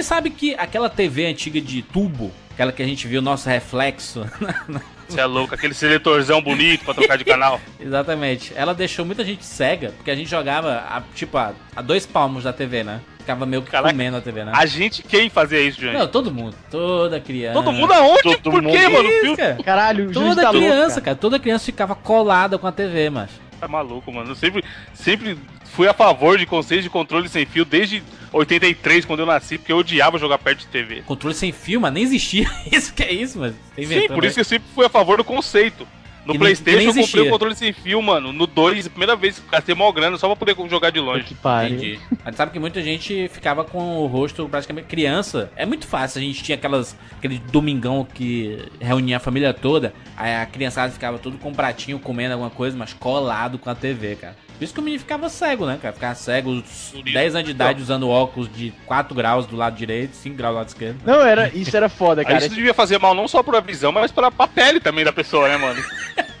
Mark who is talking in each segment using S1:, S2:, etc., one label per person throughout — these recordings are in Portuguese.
S1: Você sabe que aquela TV antiga de tubo, aquela que a gente viu nosso reflexo.
S2: Você é louco, aquele seletorzão bonito pra trocar de canal.
S1: Exatamente. Ela deixou muita gente cega, porque a gente jogava, a, tipo, a, a dois palmos da TV, né? Ficava meio que
S2: Caraca,
S1: comendo a TV, né?
S2: A gente, quem fazia isso, gente?
S1: Não, todo mundo. Toda criança.
S2: Todo mundo aonde?
S3: Todo
S2: Por
S3: mundo.
S2: quê, mano?
S1: Isso, cara?
S4: Caralho, o
S1: Toda
S4: tá louco,
S1: criança,
S4: cara.
S1: cara. Toda criança ficava colada com a TV, mas.
S2: tá maluco, mano. Eu sempre, sempre fui a favor de conceitos de controle sem fio desde 83, quando eu nasci, porque eu odiava jogar perto de TV.
S1: Controle sem fio, mas nem existia. Isso que é isso, mas.
S2: Sim, por isso que eu sempre fui a favor do conceito. No
S1: Que
S2: Playstation
S1: que nem
S2: eu comprei
S1: existia.
S2: o controle sem fio, mano. No 2, a primeira vez, gastei mó grana só pra poder jogar de longe.
S4: Que pariu.
S1: Entendi. Mas sabe que muita gente ficava com o rosto praticamente criança. É muito fácil. A gente tinha aquelas aquele domingão que reunia a família toda. Aí a criançada ficava tudo com um pratinho comendo alguma coisa, mas colado com a TV, cara. Por isso que o menino ficava cego, né, cara? Ficava cego, os
S2: Por isso.
S1: 10 anos de idade usando óculos de 4 graus do lado direito, 5 graus do lado esquerdo.
S4: Não, era, isso era foda,
S2: Aí
S4: cara.
S2: isso devia fazer mal não só pra visão, mas pra, pra pele também da pessoa, né, mano?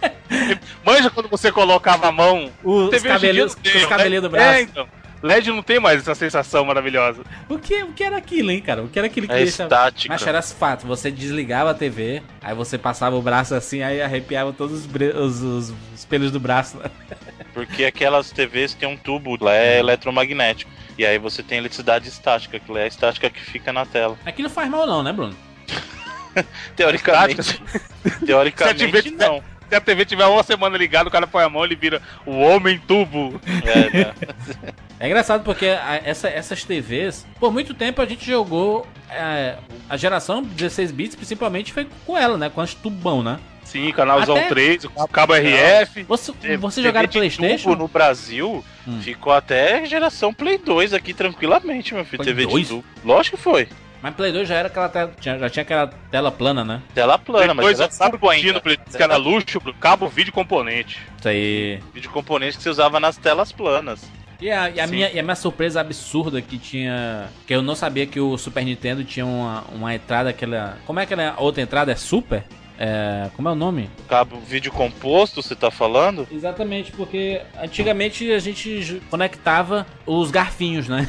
S2: Manja quando você colocava a mão.
S1: Os
S2: TV hoje em dia
S1: cabelinhos, os
S2: né?
S1: do braço.
S2: É, então. LED não tem mais essa sensação maravilhosa.
S1: O, que, o que era aquilo, hein, cara? O que era aquilo que
S3: É
S1: deixa...
S3: estática.
S1: Mas era fato, você desligava a TV, aí você passava o braço assim, aí arrepiava todos os, bre- os, os- os pelos do braço. né?
S3: Porque aquelas TVs têm um tubo, lá é eletromagnético. E aí você tem eletricidade estática, que lá é a estática que fica na tela.
S1: Aquilo faz mal não, né, Bruno?
S3: Teoricamente.
S2: Se
S3: teoricamente
S2: a TV
S3: não.
S2: Se a TV tiver uma semana ligada, o cara põe a mão ele vira o homem tubo.
S3: É, né?
S1: É engraçado porque a- essa- essas TVs, por muito tempo a gente jogou é, a geração 16 bits, principalmente foi com ela, né? Com as tubão, né?
S2: Sim, canalzão
S1: Até-
S2: 3, o cabo RF.
S1: Você, você
S3: de
S1: Playstation?
S3: no Brasil
S1: Hum.
S3: ficou até geração Play 2 aqui tranquilamente, meu filho.
S1: Play
S3: TV
S1: 2?
S3: de tubo. Lógico que foi.
S1: Mas Play 2 já era aquela tela, tinha- já tinha aquela tela plana, né?
S3: Tela plana, mas
S2: Depois,
S3: era
S2: sabe o
S3: tubo
S2: que tinha no Play que era luxo, cabo vídeo componente.
S1: Isso aí.
S3: Vídeo componente que você usava nas telas planas.
S1: E a, e a minha, e a minha surpresa absurda que tinha. Que eu não sabia que o Super Nintendo tinha uma, uma entrada, aquela. Como é aquela outra entrada? É Super? É, como é o nome?
S3: Cabo vídeo composto, você tá falando?
S1: Exatamente, porque antigamente a gente conectava os garfinhos, né?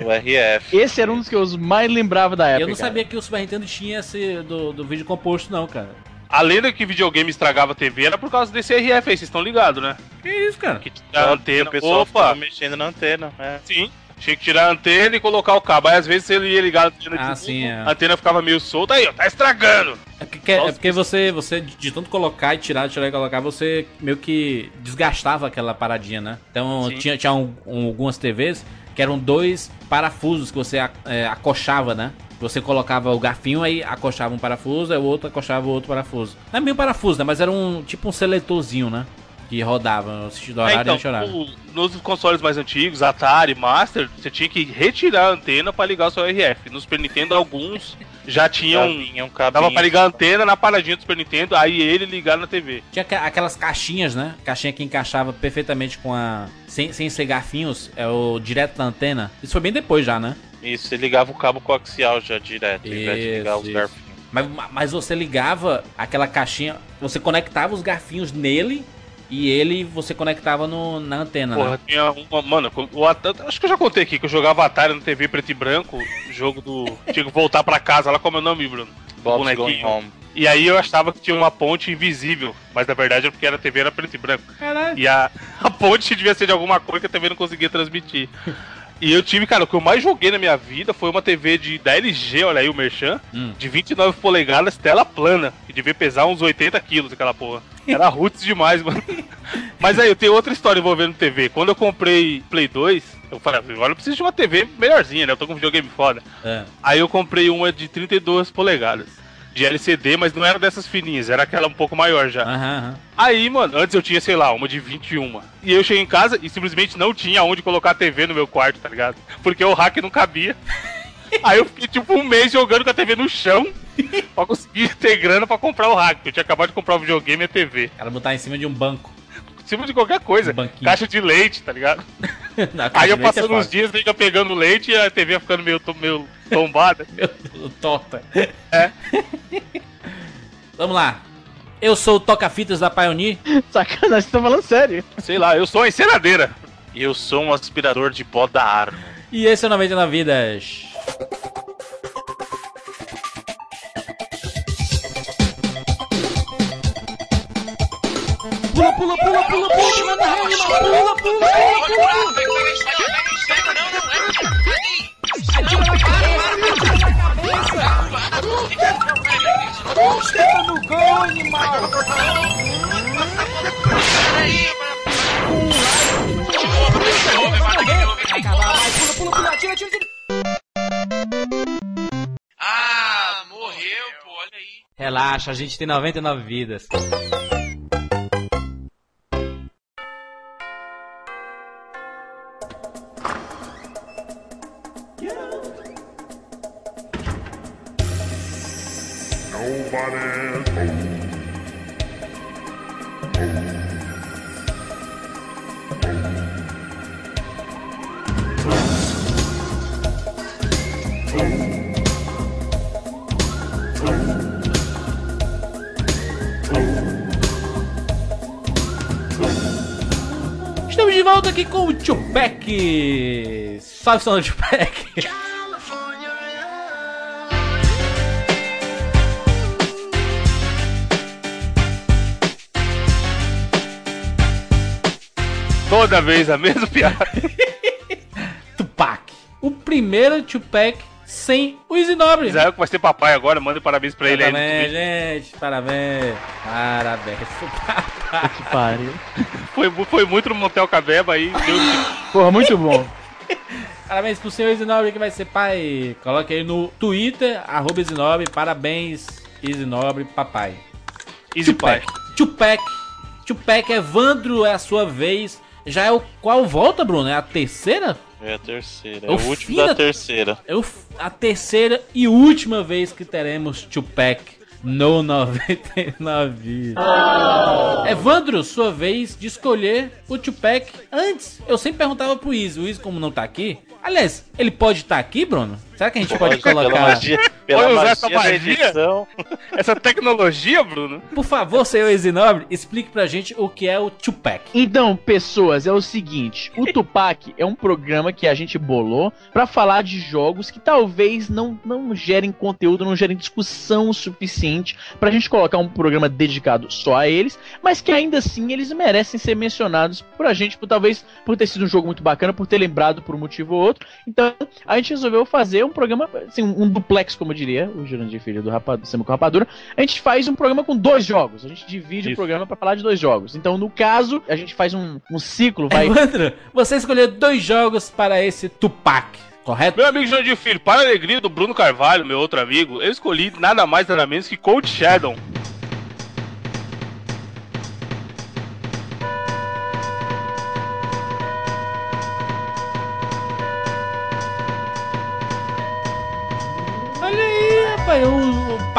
S3: O RF.
S4: Esse era um dos que eu mais lembrava da época.
S1: eu não
S4: cara.
S1: sabia que o Super Nintendo tinha esse do, do vídeo composto, não, cara.
S2: A lenda que videogame estragava a TV era por causa desse RF aí, vocês estão ligados, né?
S1: Que isso, cara?
S2: Que tinha a antena.
S3: o pessoal
S2: Opa!
S3: mexendo na antena. É.
S2: Sim. Tinha que tirar a antena e colocar o cabo. Aí às vezes ele ia ligar a antena
S1: Ah, sim, é.
S2: a antena ficava meio solta. Aí, ó, tá estragando.
S1: É porque, é porque você, você, de tanto colocar e tirar, tirar e colocar, você meio que desgastava aquela paradinha, né? Então
S2: Sim.
S1: tinha, tinha um- um- algumas TVs que eram dois parafusos que você é, acochava, né? Você colocava o garfinho, aí acochava um parafuso, aí o outro acochava o outro parafuso. Não é meio parafuso, né? Mas era um tipo um seletorzinho, né? Que rodava, no sentido
S2: É,
S1: horário
S2: então,
S1: e chorava.
S2: o- nos consoles mais antigos, Atari, Master, você tinha que retirar a antena pra ligar o seu RF. No Super Nintendo, alguns já tinham.
S3: Cabinho, um cabinho.
S2: Dava pra ligar a antena na paradinha do Super Nintendo, aí ele ligar na TV.
S1: Tinha aquelas caixinhas, né? Caixinha que encaixava perfeitamente com a. Sem, sem ser garfinhos, é o direto da antena. Isso foi bem depois já, né?
S3: Isso, você ligava o cabo coaxial já direto, ao invés de ligar
S1: Isso,
S3: os
S1: isso.
S3: garfinhos.
S1: Mas, mas você ligava aquela caixinha, você conectava os garfinhos nele e ele você conectava no, na antena,
S2: Porra,
S1: né?
S2: tinha uma. Mano, o At- acho que eu já contei aqui que eu jogava Atari na TV preto e branco, jogo do. Tinha que voltar pra casa lá, como é o nome, Bruno?
S3: Bob's
S2: bonequinho.
S3: Going Home.
S2: E aí eu achava que tinha uma ponte invisível, mas na verdade era porque a TV era preto e branco.
S1: Caralho.
S2: E a, a ponte devia ser de alguma coisa que a TV não conseguia transmitir. E eu tive, cara, o que eu mais joguei na minha vida foi uma TV de, da LG, olha aí o Merchan,
S1: Hum.
S2: de 29 polegadas, tela plana, que devia pesar uns 80 quilos aquela porra. Era roots demais, mano. Mas aí, eu tenho outra história envolvendo TV. Quando eu comprei Play 2, eu falei, agora eu preciso de uma TV melhorzinha, né? Eu tô com um videogame foda.
S1: É.
S2: Aí eu comprei uma de 32 polegadas. De LCD, mas não era dessas fininhas, era aquela um pouco maior já.
S1: Aham, aham.
S2: Aí, mano, antes eu tinha, sei lá, uma de 21. E eu cheguei em casa e simplesmente não tinha onde colocar a TV no meu quarto, tá ligado? Porque o hack não cabia. Aí eu fiquei tipo um mês jogando com a TV no chão pra conseguir ter grana pra comprar o hack. Eu tinha acabado de comprar o videogame e a TV.
S1: O cara botar em cima de um banco.
S2: Em cima de qualquer coisa.
S1: Um banquinho.
S2: Caixa de leite, tá ligado?
S1: Na
S2: Aí eu
S1: é
S2: passando uns
S1: fácil.
S2: dias, fica pegando leite e a TV ficando meio, to- meio tombada.
S1: Meu Deus, torta.
S2: É.
S1: Vamos lá. Eu sou o toca-fitas da Pioneer.
S4: Sacanagem, você tá falando sério.
S2: Sei lá, eu sou a enceradeira.
S3: E eu sou um aspirador de pó da árvore.
S1: E esse é o 99 Vidas. Pula, pula, pula, Atira na cabeça, atira na cabeça! Senta no gol, animal! Acabar, vai, pula, pula, pula, atira, atira, atira!
S5: Ah, morreu, pô, olha aí.
S1: Relaxa, a gente tem 99 vidas. Tupac. Salve, do Tupac.
S2: Toda vez a mesma piada.
S1: Tupac. O primeiro Tupac sem o Easy Nobre.
S2: Israel que vai ser papai agora, manda parabéns pra ele aí.
S1: Parabéns, gente. Parabéns. Parabéns. Papai.
S4: Que pariu.
S2: Foi, foi muito no Motel Cabeba aí. Deu...
S4: Porra, muito bom.
S1: Parabéns pro seu Isinobre que vai ser pai. Coloque aí no Twitter, arroba Isinobre. Parabéns, Isinobre, papai.
S2: Easy pai.
S1: Tupac. Tupac, Evandro, é a sua vez. Já é o qual volta, Bruno? É a terceira?
S3: É a terceira. É
S1: O
S3: o último
S1: da-
S3: da terceira.
S1: É o- a terceira e última vez que teremos Tupac no 99. Evandro, sua vez de escolher o Tupac. Antes, eu sempre perguntava pro Izzy. O Izzy, como não tá aqui. Aliás, ele pode estar aqui, Bruno? Será que a gente pode,
S3: Pela
S1: colocar.
S3: magia, pela
S2: Pode usar
S3: magia
S2: essa magia?
S3: edição.
S2: Essa tecnologia, Bruno.
S1: Por favor, senhor Izzy Nobre, explique pra gente o que é o Tupac.
S4: Então, pessoas, é o seguinte: o Tupac é um programa que a gente bolou pra falar de jogos que talvez não, não gerem conteúdo, não gerem discussão suficiente pra gente colocar um programa dedicado só a eles, mas que ainda assim eles merecem ser mencionados por a gente, por talvez por ter sido um jogo muito bacana, por ter lembrado por um motivo ou outro. Então, a gente resolveu fazer um programa, assim, um duplex, como eu diria, o Jurandir Filho do Rapadura, Sema com Rapadura. A gente faz um programa com dois jogos. A gente divide o
S2: Isso.
S4: programa pra falar de dois jogos. Então, no caso, a gente faz um, um ciclo, vai.
S1: Evandro, você escolheu dois jogos para esse Tupac, correto?
S2: Meu amigo Jandir Filho, para a alegria do Bruno Carvalho, meu outro amigo, eu escolhi nada mais nada menos que Cold Shadow.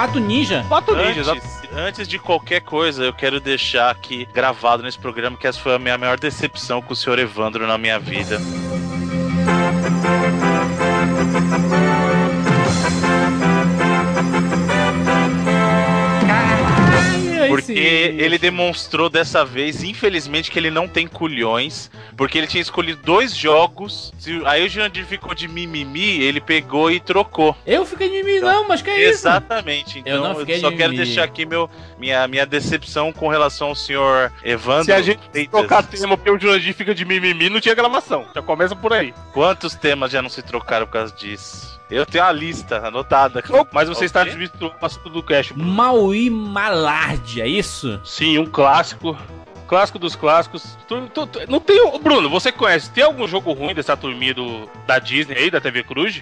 S1: O, o Pato Ninja.
S2: Pato Ninja.
S3: Antes, antes de qualquer coisa, eu quero deixar aqui gravado nesse programa que essa foi a minha maior decepção com o senhor Evandro na minha vida.
S1: Sim.
S3: ele demonstrou dessa vez, infelizmente, que ele não tem culhões. Porque ele tinha escolhido dois jogos. Aí o Jurandir ficou de mimimi, ele pegou e trocou.
S1: Eu fiquei de mim, não, mas que é isso?
S3: Exatamente.
S1: Eu
S3: Então
S1: não
S3: eu,
S1: fiquei
S3: só
S1: de
S3: quero
S1: mimimi.
S3: deixar aqui meu, minha, minha decepção com relação ao senhor Evandro.
S2: Se a gente
S3: Freitas.
S2: trocar tema porque o Jurandir fica de mimimi, não tinha gravação. Já começa por aí.
S3: Quantos temas já não se trocaram por causa disso? Eu tenho a lista anotada.
S2: Mas você está
S3: Ok.
S2: desvirtuando o assunto do Cash.
S1: Maui Malard, é isso?
S2: Sim, um clássico. Clássico dos clássicos. Tu- tu- tu- não tem. Bruno, você conhece? Tem algum jogo ruim dessa turminha do, da Disney aí, da TV Cruz?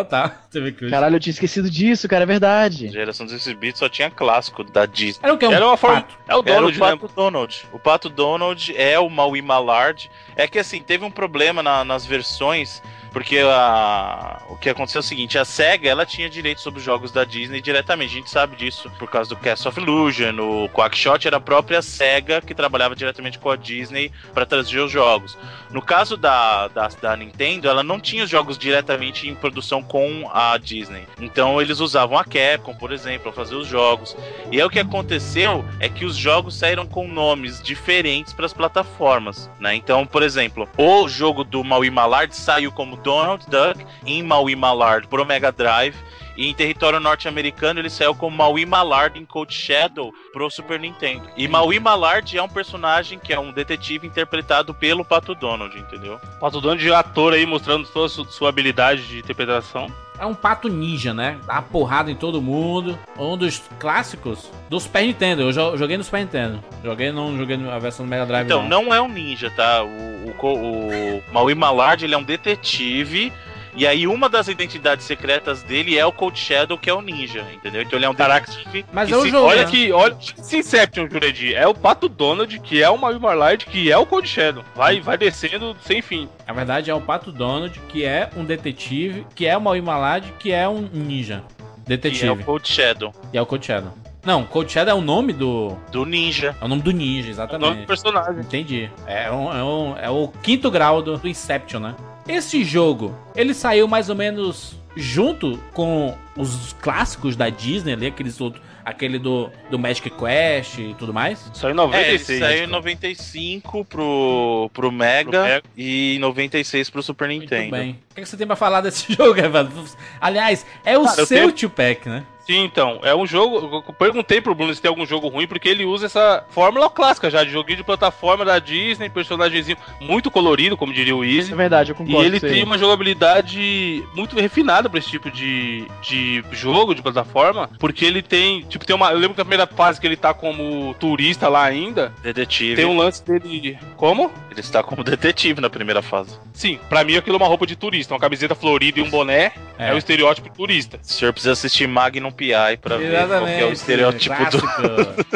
S1: Então tá. TV Cruz.
S4: Caralho, eu tinha esquecido disso, cara, é verdade.
S3: Geração 16 bits só tinha clássico da Disney.
S1: Era o que? Um
S2: Era uma forma.
S1: pato.
S2: É o
S3: Era
S2: Donald,
S3: o
S2: né?
S3: Pato Donald. O Pato Donald é o Maui Mallard. É que assim, teve um problema na- nas versões, porque a- o que aconteceu é o seguinte, a SEGA ela tinha direito sobre os jogos da Disney diretamente. A gente sabe disso por causa do Cast of Illusion, o Quackshot era a própria SEGA que trabalhava diretamente com a Disney para trazer os jogos. No caso da, da, da Nintendo, ela não tinha os jogos diretamente em produção com a Disney. Então eles usavam a Capcom, por exemplo, para fazer os jogos. E aí o que aconteceu é que os jogos saíram com nomes diferentes para as plataformas, né? Então, por exemplo, o jogo do Maui Mallard saiu como Donald Duck em Maui Mallard pro Mega Drive. E em território norte-americano ele saiu como Maui Mallard em Code Shadow pro Super Nintendo. E Maui Mallard é um personagem que é um detetive interpretado pelo Pato Donald, entendeu?
S2: Pato Donald de ator aí mostrando toda sua habilidade de interpretação.
S1: É um pato ninja, né? Dá porrada em todo mundo. Um dos clássicos do Super Nintendo. Eu jo- joguei no Super Nintendo. Joguei, não joguei na versão do Mega Drive.
S3: Então,
S1: não.
S3: não é um ninja, tá? O, o, o Maui Mallard, ele é um detetive. E aí, uma das identidades secretas dele é o Cold Shadow, que é o ninja, entendeu? Então, ele é um
S2: Caraca.
S3: detetive.
S1: Mas
S3: e
S1: eu
S3: se-
S1: joguei.
S2: Olha
S1: né?
S2: que, olha, esse Inception, Jurandir, é o Pato Donald, que é o Mario Marlard, que é o Cold Shadow. Vai, vai descendo sem fim.
S1: Na verdade, é o Pato Donald, que é um detetive, que é o Malad, que é um ninja.
S3: Que é o
S1: Detetive.
S3: Cold Shadow,
S1: E é o Cold Shadow. Não, Cold Shadow é o nome do.
S3: do ninja.
S1: É o nome do ninja,
S2: É o nome do
S1: exatamente.
S2: personagem.
S1: Entendi. É, um- é um- é o quinto grau do, do Inception, né? Esse jogo, ele saiu mais ou menos junto com os clássicos da Disney ali, aqueles outros. Aquele do, do Magic Quest e tudo mais.
S2: Saiu em
S3: É, ele
S2: 96.
S3: saiu em 95 pro, pro, Mega,
S2: Pro Mega.
S3: e em 96 pro Super
S1: Muito
S3: Nintendo.
S1: bem. O que que você tem pra falar desse jogo, Evandro? Aliás, é o
S2: Cara, eu
S1: seu
S2: tenho-
S1: tio Pack, né?
S2: Sim, então. É um jogo. Eu perguntei pro Bruno se tem algum jogo ruim, porque ele usa essa fórmula clássica já, de joguinho de plataforma da Disney, personagemzinho muito colorido, como diria o
S4: É
S2: Easy.
S4: verdade, eu
S2: E
S4: concordo
S2: ele
S4: isso aí.
S2: tem uma jogabilidade muito refinada pra esse tipo de, de jogo, de plataforma, porque ele tem, tipo, tem uma, eu lembro que a primeira fase que ele tá como turista lá ainda,
S3: Detetive.
S2: tem um lance dele, como?
S3: Ele está como detetive na primeira fase.
S2: Sim, pra mim aquilo é uma roupa de turista, uma camiseta florida e um boné, é,
S1: É.
S2: o estereótipo turista.
S3: O senhor precisa assistir Magnum P.I. pra ver qual que é o estereótipo do-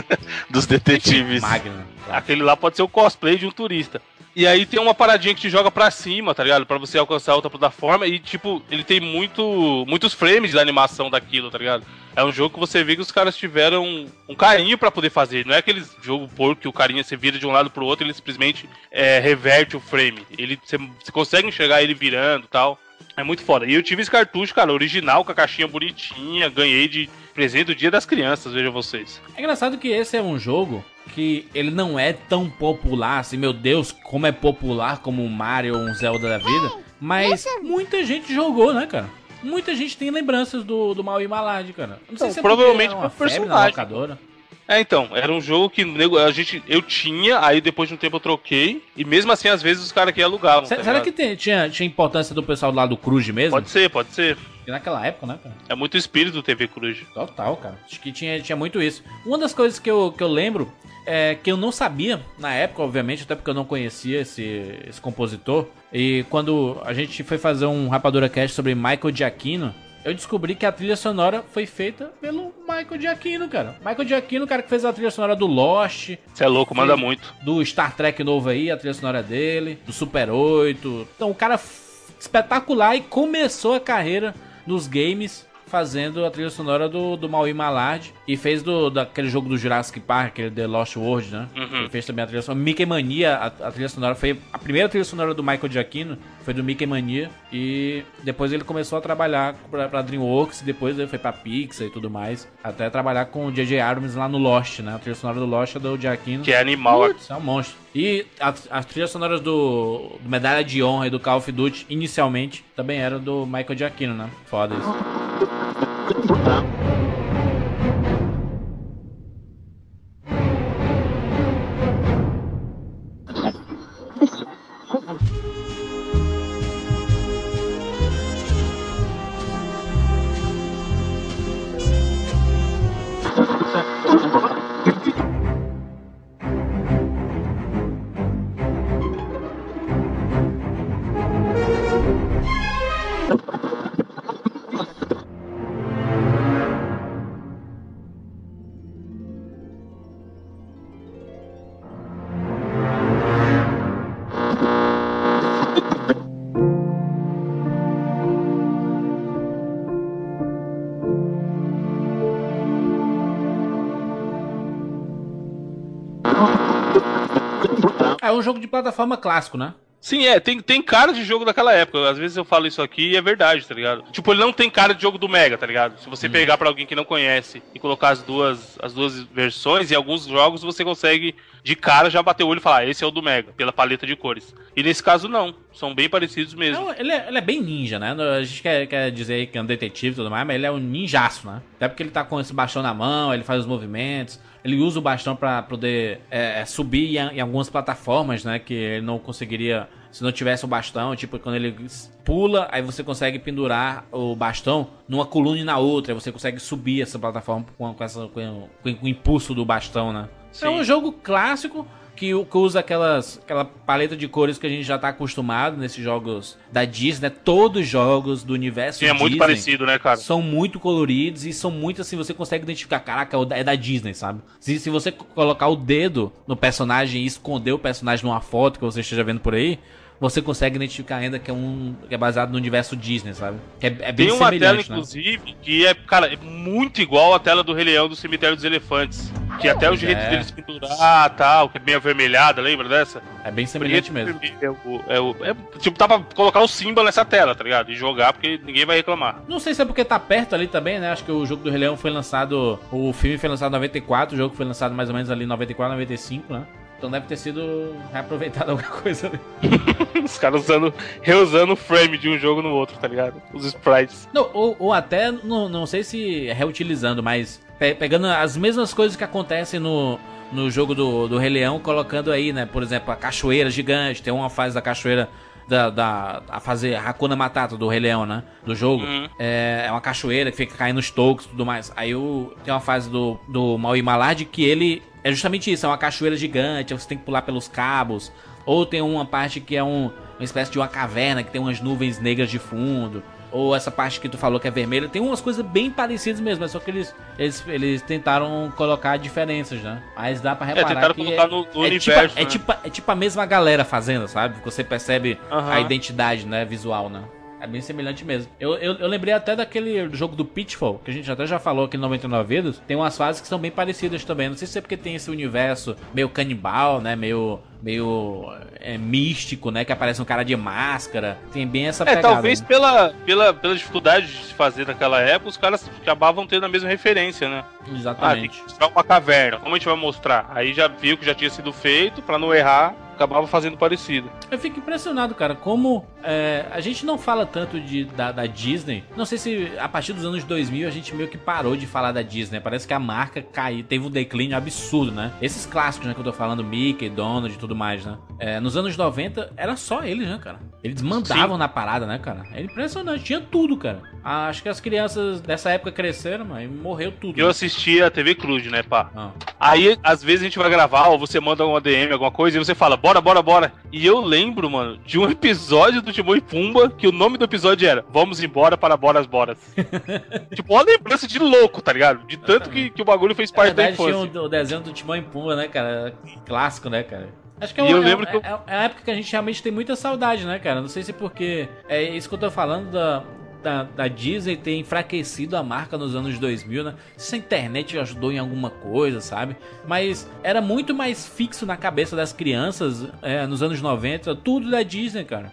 S3: dos detetives.
S2: Aquele lá pode ser o cosplay de um turista. E aí tem uma paradinha que te joga pra cima, tá ligado? Pra você alcançar outra plataforma e, tipo, ele tem muito, muitos frames da animação daquilo, tá ligado? É um jogo que você vê que os caras tiveram um carinho pra poder fazer. Não é aquele jogo porco que o carinha você vira de um lado pro outro e ele simplesmente é, reverte o frame. Ele, você, você consegue enxergar ele virando e tal. É muito foda. E eu tive esse cartucho, cara, original, com a caixinha bonitinha. Ganhei de presente do Dia das Crianças, veja vocês.
S1: É engraçado que esse é um jogo que ele não é tão popular, assim, meu Deus, como é popular como um Mario ou um Zelda da vida, mas muita gente jogou, né, cara? Muita gente tem lembranças do, do Maui Malad, cara. Não sei
S2: Então,
S1: se é
S2: provavelmente
S1: era uma febre na
S2: personagem.
S1: locadora.
S2: É, então, era um jogo que a gente, eu tinha, aí depois de um tempo eu troquei, e mesmo assim, às vezes, os caras aqui alugavam.
S1: Se-
S2: tá
S1: será
S2: ligado?
S1: que tem- tinha, tinha importância do pessoal lá do Cruz mesmo?
S2: Pode ser, pode ser.
S1: Porque naquela época, né, cara?
S2: É muito espírito do TV Cruz.
S1: Total, cara. Acho que tinha, tinha muito isso. Uma das coisas que eu, que eu lembro é que eu não sabia, na época, obviamente, até porque eu não conhecia esse, esse compositor. E quando a gente foi fazer um Rapadura Cast sobre Michael Giacchino, eu descobri que a trilha sonora foi feita pelo Michael Giacchino, cara. Michael Giacchino, o cara que fez a trilha sonora do Lost,
S2: Você é louco, manda muito.
S1: do Star Trek novo aí, a trilha sonora dele, do Super 8. Então, o cara espetacular e começou a carreira nos games fazendo a trilha sonora do, do Maui Malard e fez do, daquele jogo do Jurassic Park, aquele The Lost World, né?
S2: Uhum.
S1: Ele fez também a trilha sonora. Mickey Mania, a, a trilha sonora foi a primeira trilha sonora do Michael Giacchino, foi do Mickey Mania e depois ele começou a trabalhar pra, pra DreamWorks e depois ele foi pra Pixar e tudo mais, até trabalhar com o J.J. Abrams lá no Lost, né? A trilha sonora do Lost é do Giacchino.
S2: Que é animal.
S1: Putz, é um monstro. E a- as trilhas sonoras do, do Medalha de Honra e do Call of Duty, inicialmente, também eram do Michael Giacchino, né? Foda isso. Flip, flip, flip. É um jogo de plataforma clássico, né?
S2: Sim, é, tem, tem cara de jogo daquela época. Às vezes eu falo isso aqui e é verdade, tá ligado? Tipo, ele não tem cara de jogo do Mega, tá ligado? Se você pegar pra alguém que não conhece e colocar as duas, as duas versões, em alguns jogos você consegue de cara já bater o olho e falar, ah, esse é o do Mega, pela paleta de cores. E nesse caso não, são bem parecidos mesmo.
S1: Não, ele, é, ele é bem ninja, né? A gente quer, quer dizer que é um detetive e tudo mais, mas ele é um ninjaço, né? Até porque ele tá com esse bastão na mão, ele faz os movimentos. Ele usa o bastão pra poder é, é, subir em, em algumas plataformas, né? Que ele não conseguiria se não tivesse o bastão, tipo, quando ele pula, aí você consegue pendurar o bastão numa coluna e na outra, aí você consegue subir essa plataforma com, com, essa, com, com o impulso do bastão, né? É um jogo clássico que, usa aquelas, aquela paleta de cores que a gente já tá acostumado nesses jogos da Disney, né? Todos os jogos do universo
S2: Sim, é muito
S1: Disney
S2: parecido, né, cara?
S1: são muito coloridos e são muito assim, você consegue identificar, caraca, é da Disney, sabe? Se, se você colocar o dedo no personagem e esconder o personagem numa foto que você esteja vendo por aí, você consegue identificar ainda que é um que é baseado no universo Disney, sabe? Que é, é bem
S2: Tem uma tela,
S1: né?
S2: inclusive, que é, cara, é muito igual à tela do Rei Leão do Cemitério dos Elefantes. Que até o jeito
S1: é.
S2: deles pendurar tal, que é bem avermelhada, lembra dessa?
S1: É bem semelhante mesmo.
S2: É o, é o, é, tipo, dá pra colocar o símbolo nessa tela, tá ligado? E jogar, porque ninguém vai reclamar.
S1: Não sei se é porque tá perto ali também, né? Acho que o jogo do Rei Leão foi lançado. O filme foi lançado em 94, o jogo foi lançado mais ou menos ali em 94, 95, né? Então deve ter sido reaproveitado alguma coisa ali.
S2: Os caras usando, reusando o frame de um jogo no outro, tá ligado? Os sprites.
S1: Não, ou, ou até, não, não sei se reutilizando, mas pe- pegando as mesmas coisas que acontecem no, no jogo do, do Rei Leão, colocando aí, né? Por exemplo, a cachoeira gigante, tem uma fase da cachoeira. Da, da a fazer Hakuna Matata do Rei Leão, né? Do jogo.
S2: Uhum.
S1: É, é uma cachoeira que fica caindo nos tocos e tudo mais. Aí o, tem uma fase do, do Maui Malad que ele. É justamente isso, é uma cachoeira gigante, você tem que pular pelos cabos. Ou tem uma parte que é um, uma espécie de uma caverna que tem umas nuvens negras de fundo. Ou essa parte que tu falou que é vermelha. Tem umas coisas bem parecidas mesmo, mas só que eles, eles, eles tentaram colocar diferenças, né? Mas dá pra reparar
S2: É, tentaram
S1: que
S2: colocar
S1: é,
S2: no, no
S1: é,
S2: universo.
S1: tipo, é,
S2: né?
S1: tipo, é tipo a mesma galera fazendo, sabe? Você percebe a identidade, né? Visual, né? É bem semelhante mesmo. Eu, eu, eu lembrei até daquele jogo do Pitfall, que a gente até já falou aqui no 99 Vidas. Tem umas fases que são bem parecidas também. Não sei se é porque tem esse universo meio canibal, né? Meio, meio é, místico, né? Que aparece um cara de máscara. Tem bem essa
S2: É,
S1: pegada.
S2: talvez
S1: né?
S2: pela, pela, pela dificuldade de se fazer naquela época, os caras acabavam tendo a mesma referência, né? Ah, tem
S1: Exatamente.
S2: que mostrar uma caverna. Como a gente vai mostrar? Aí já viu que já tinha sido feito, pra não errar, acabava fazendo parecido.
S1: Eu fico impressionado, cara, como é, a gente não fala tanto de, da, da Disney. Não sei se a partir dos anos 2000 a gente meio que parou de falar da Disney. Parece que a marca caiu, teve um declínio absurdo, né? Esses clássicos, né, que eu tô falando, Mickey, Donald e tudo mais, né? É, nos anos 90 era só eles, né, cara? Eles mandavam na parada, né, cara? É impressionante, tinha tudo, cara. Acho que as crianças dessa época cresceram, mas morreu tudo.
S2: Eu
S1: né?
S2: assistia a TV Cruz, né, pá?
S1: Ah.
S2: Aí, às vezes, a gente vai gravar, ou você manda um ADM, alguma coisa, e você fala, bora, bora, bora. E eu lembro, mano, de um episódio do Timão e Pumba, que o nome do episódio era Vamos embora para Boras Boras. tipo, uma lembrança de louco, tá ligado? De tanto que, que o bagulho fez parte da
S1: verdade, tinha
S2: infância.
S1: o, o desenho do Timão e Pumba, né, cara? Clássico, né, cara? Acho que é, uma-
S2: eu
S1: é-
S2: lembro
S1: é,
S2: que eu-
S1: é- é a época que a gente realmente tem muita saudade, né, cara? Não sei se porque. É isso que eu tô falando da, da, da Disney ter enfraquecido a marca nos anos 2000, né? Se a internet ajudou em alguma coisa, sabe? Mas era muito mais fixo na cabeça das crianças é, nos anos 90, tudo da Disney, cara.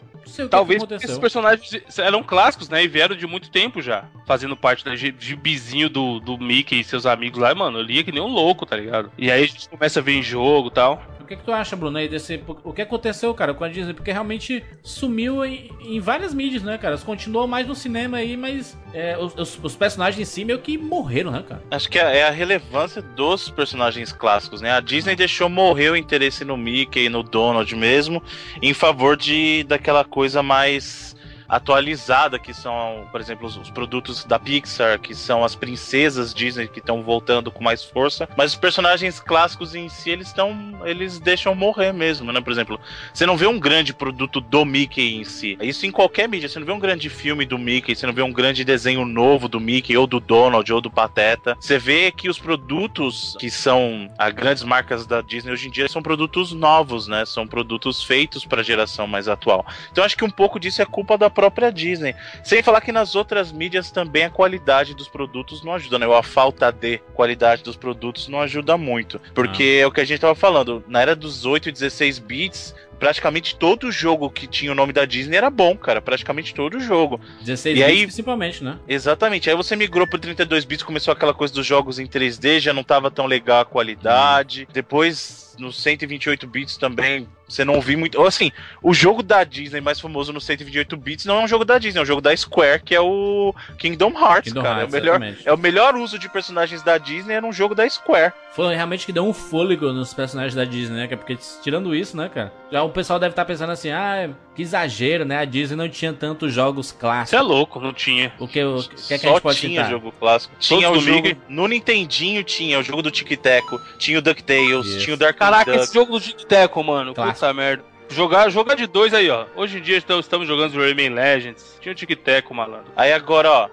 S2: Talvez
S1: que
S2: esses personagens eram clássicos, né? E vieram de muito tempo já. Fazendo parte da gi- gibizinho do, do Mickey e seus amigos lá. Mano, eu lia que nem um louco, tá ligado? E aí a gente começa a ver em jogo e tal.
S1: Que, que tu acha, Bruno, aí desse. O que aconteceu, cara, com a Disney? Porque realmente sumiu em, em várias mídias, né, cara? Continuou mais no cinema aí, mas é, os, os- os personagens em si meio que morreram, né, cara?
S3: Acho que é é a relevância dos personagens clássicos, né? A Disney deixou morrer o interesse no Mickey e no Donald mesmo, em favor de daquela coisa mais atualizada que são, por exemplo, os, os produtos da Pixar, que são as princesas Disney que estão voltando com mais força, mas os personagens clássicos em si eles estão, eles deixam morrer mesmo, né? Por exemplo, você não vê um grande produto do Mickey em si. Isso em qualquer mídia, você não vê um grande filme do Mickey, você não vê um grande desenho novo do Mickey ou do Donald ou do Pateta. Você vê que os produtos que são as grandes marcas da Disney hoje em dia são produtos novos, né? São produtos feitos para a geração mais atual. Então acho que um pouco disso é culpa da própria Disney. Sem falar que nas outras mídias também a qualidade dos produtos não ajuda, né? Ou a falta de qualidade dos produtos não ajuda muito. Porque é o que a gente tava falando, na era dos 8 e 16 bits, praticamente todo jogo que tinha o nome da Disney era bom, cara. Praticamente todo jogo.
S1: 16
S3: E
S1: bits
S3: aí-
S1: principalmente, né?
S3: Exatamente. Aí você migrou pro 32 bits, começou aquela coisa dos jogos em 3D, já não tava tão legal a qualidade. Depois, nos 128 bits também, você não viu muito. Ou assim, o jogo da Disney mais famoso no 128 bits não é um jogo da Disney, é um jogo da Square, que é o Kingdom Hearts,
S1: Kingdom
S3: cara.
S1: Hearts,
S3: é, o melhor,
S1: exatamente.
S3: é o melhor uso de personagens da Disney era um jogo da Square.
S1: Foi realmente que deu um fôlego nos personagens da Disney, né? Porque tirando isso, né, cara? Já o pessoal deve estar pensando assim, ah, que exagero, né? A Disney não tinha tantos jogos
S2: Você é
S1: clássicos.
S2: louco, não tinha.
S1: O que, o que, que é que a
S3: Só
S1: gente pode
S3: tinha
S1: citar?
S3: jogo clássico. Tinha o
S2: do
S3: jogo. No Nintendinho tinha o jogo do Tic Teco, tinha o DuckTales,
S1: Isso.
S3: tinha o Dark
S2: Caraca,
S3: Duck.
S2: esse jogo do Tic Teco, mano.
S1: Clássico.
S2: Puta merda. Jogar, jogar de dois aí, ó. Hoje em dia então, estamos jogando os Rayman Legends. Tinha o Tic Teco, malandro.
S3: Aí agora, ó,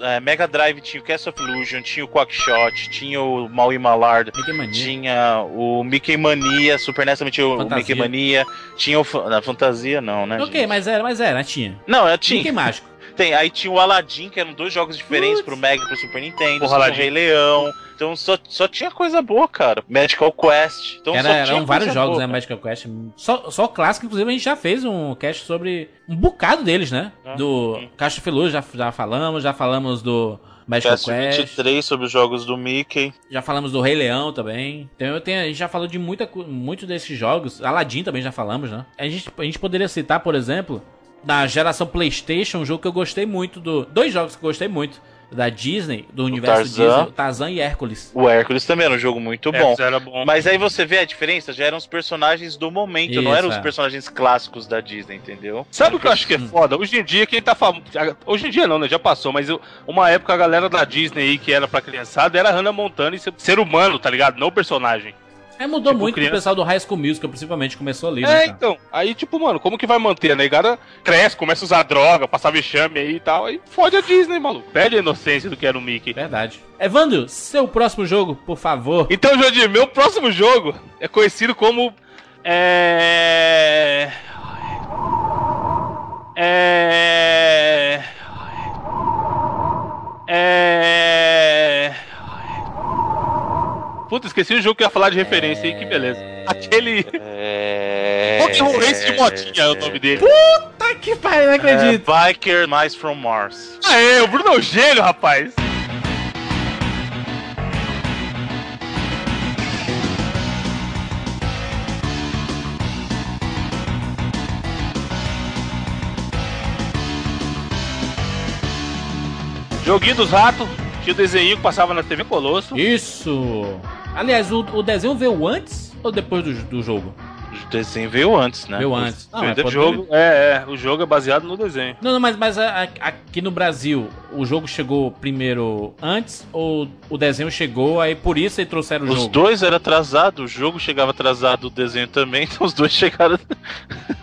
S3: é, Mega Drive tinha o Castle of Illusion, tinha o Quackshot, tinha o Maui Malard,
S1: Mickey Mania.
S3: tinha o Mickey Mania, Super NES também tinha o
S1: Fantasia.
S3: Mickey Mania, tinha o na Fantasia não, né?
S1: Ok,
S3: gente?
S1: mas era, mas era, tinha.
S3: Não, é, tinha.
S1: Mickey Mágico.
S3: Tem, aí tinha o Aladdin, que eram dois jogos diferentes pro Mega e pro Super Nintendo,
S2: Porra,
S3: o
S2: Aladdin.
S3: Rei Leão. Então só, só tinha coisa boa, cara. Magical Quest. Então
S1: Era,
S3: só tinha
S1: eram vários
S3: coisa
S1: jogos,
S3: boa,
S1: né? Magical Quest. Só, só clássico, inclusive a gente já fez um cast sobre um bocado deles, né?
S3: Ah,
S1: Do
S3: sim.
S1: Caixa Filu, já, já falamos, já falamos do Magical
S3: Cast
S1: Quest.
S3: 23 sobre os jogos do Mickey.
S1: Já falamos do Rei Leão também. Então eu tenho, a gente já falou de muita, muitos desses jogos. Aladdin também já falamos, né? A gente, a gente poderia citar, por exemplo, na geração PlayStation, um jogo que eu gostei muito do. Dois jogos que eu gostei muito. Da Disney, do universo
S3: Tarzan.
S1: Disney, Tarzan e Hércules.
S3: O Hércules também era um jogo muito bom.
S2: era bom.
S3: Mas aí você vê a diferença, já eram os personagens do momento, não
S1: Isso,
S3: eram os
S1: é.
S3: personagens clássicos da Disney, entendeu?
S2: Sabe o que eu acho que é foda? Hoje em dia, quem tá famoso. Hoje em dia não, né? Já passou, mas eu- uma época a galera da Disney aí que era pra criançada era Hannah Montana e ser, ser humano, tá ligado? Não personagem.
S1: É, mudou
S2: Tipo,
S1: muito
S2: criança.
S1: o pessoal do High School Musical, principalmente, começou ali, né,
S2: É, então. Aí, tipo, mano, como que vai manter? A negada cresce, começa a usar droga, passar vexame aí e tal. Aí fode a Disney, maluco. Perde a inocência do que era o Mickey.
S1: Verdade. Evandro, seu próximo jogo, por favor.
S2: Então, Jodir, meu próximo jogo é conhecido como. É. É. Puta, esqueci o jogo que eu ia falar de referência aí, que beleza. Aquele.
S3: É...
S2: Pokémon Race de motinha é o nome dele.
S1: Tá que pariu, não
S3: É,
S1: acredito.
S3: Biker Mais from Mars.
S2: Aê, o Bruno é um gênio, rapaz. Joguinho dos ratos, tinha o desenho que passava na TV Colosso.
S1: Isso. Aliás, o, o desenho veio antes ou depois do, do jogo?
S3: O desenho veio antes, né?
S1: Veio antes. Não,
S2: do
S1: pode-
S2: jogo, é, é, o jogo é baseado no desenho.
S1: Não, não, mas, mas a- a- aqui no Brasil, o jogo chegou primeiro antes ou o desenho chegou, aí por isso eles trouxeram o
S3: Os
S1: jogo?
S3: dois eram atrasados, o jogo chegava atrasado, o desenho também, então os dois chegaram.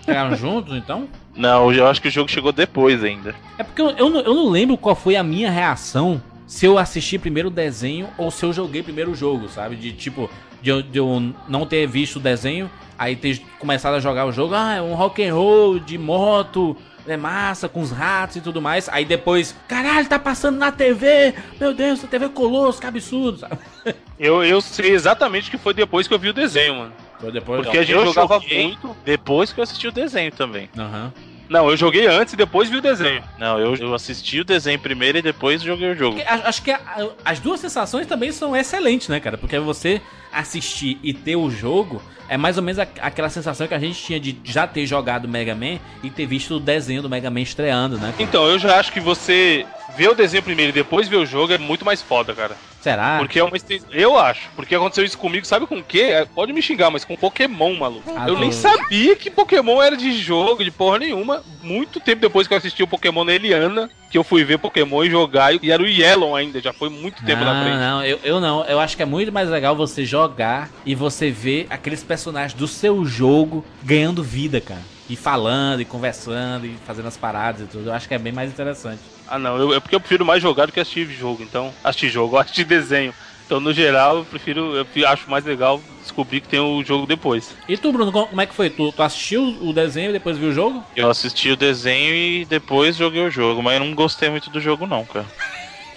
S1: Chegaram juntos, então?
S3: Não, eu acho que o jogo chegou depois ainda.
S1: É porque eu, eu, eu não lembro qual foi a minha reação se eu assisti primeiro o desenho ou se eu joguei primeiro o jogo, sabe? De tipo, de, eu- de eu não ter visto o desenho, aí ter começado a jogar o jogo, ah, é um rock and roll de moto, é massa, com os ratos e tudo mais. Aí depois, caralho, tá passando na TV, meu Deus, a TV Colosso, que absurdo, sabe?
S2: Eu, eu sei exatamente que foi depois que eu vi o desenho, mano.
S1: Foi depois.
S2: Porque a gente
S3: eu
S2: jogava muito.
S3: Depois que eu assisti o desenho também.
S1: Aham.
S2: Não, eu joguei antes e depois vi o desenho.
S3: Não, eu, eu assisti o desenho primeiro e depois joguei o jogo.
S1: Acho que a- as duas sensações também são excelentes, né, cara? Porque você assistir e ter o jogo é mais ou menos a- aquela sensação que a gente tinha de já ter jogado Mega Man e ter visto o desenho do Mega Man estreando, né?
S2: Então, eu já acho que você ver o desenho primeiro e depois ver o jogo é muito mais foda, cara.
S1: Será?
S2: Porque é uma. Eu acho. Porque aconteceu isso comigo, sabe com o quê? É, Pode me xingar, mas com Pokémon, maluco.
S1: Ah,
S2: eu nem sabia que Pokémon era de jogo, de porra nenhuma. Muito tempo depois que eu assisti o Pokémon na Eliana, que eu fui ver Pokémon e jogar. E era o Yellow ainda, já foi muito tempo na
S1: não,
S2: frente.
S1: não, eu, eu não. Eu acho que é muito mais legal você jogar e você ver aqueles personagens do seu jogo ganhando vida, cara. E falando, e conversando, e fazendo as paradas e tudo. Eu acho que é bem mais interessante.
S2: Ah, não. eu- é porque eu prefiro mais jogar do que assistir jogo. Então, assistir jogo, assistir desenho. Então, no geral, eu prefiro, eu acho mais legal descobri que tem o jogo depois.
S1: E tu, Bruno, como é que foi? Tu, tu assistiu o desenho e depois viu o jogo?
S3: Eu assisti o desenho e depois joguei o jogo, mas eu não gostei muito do jogo, não, cara.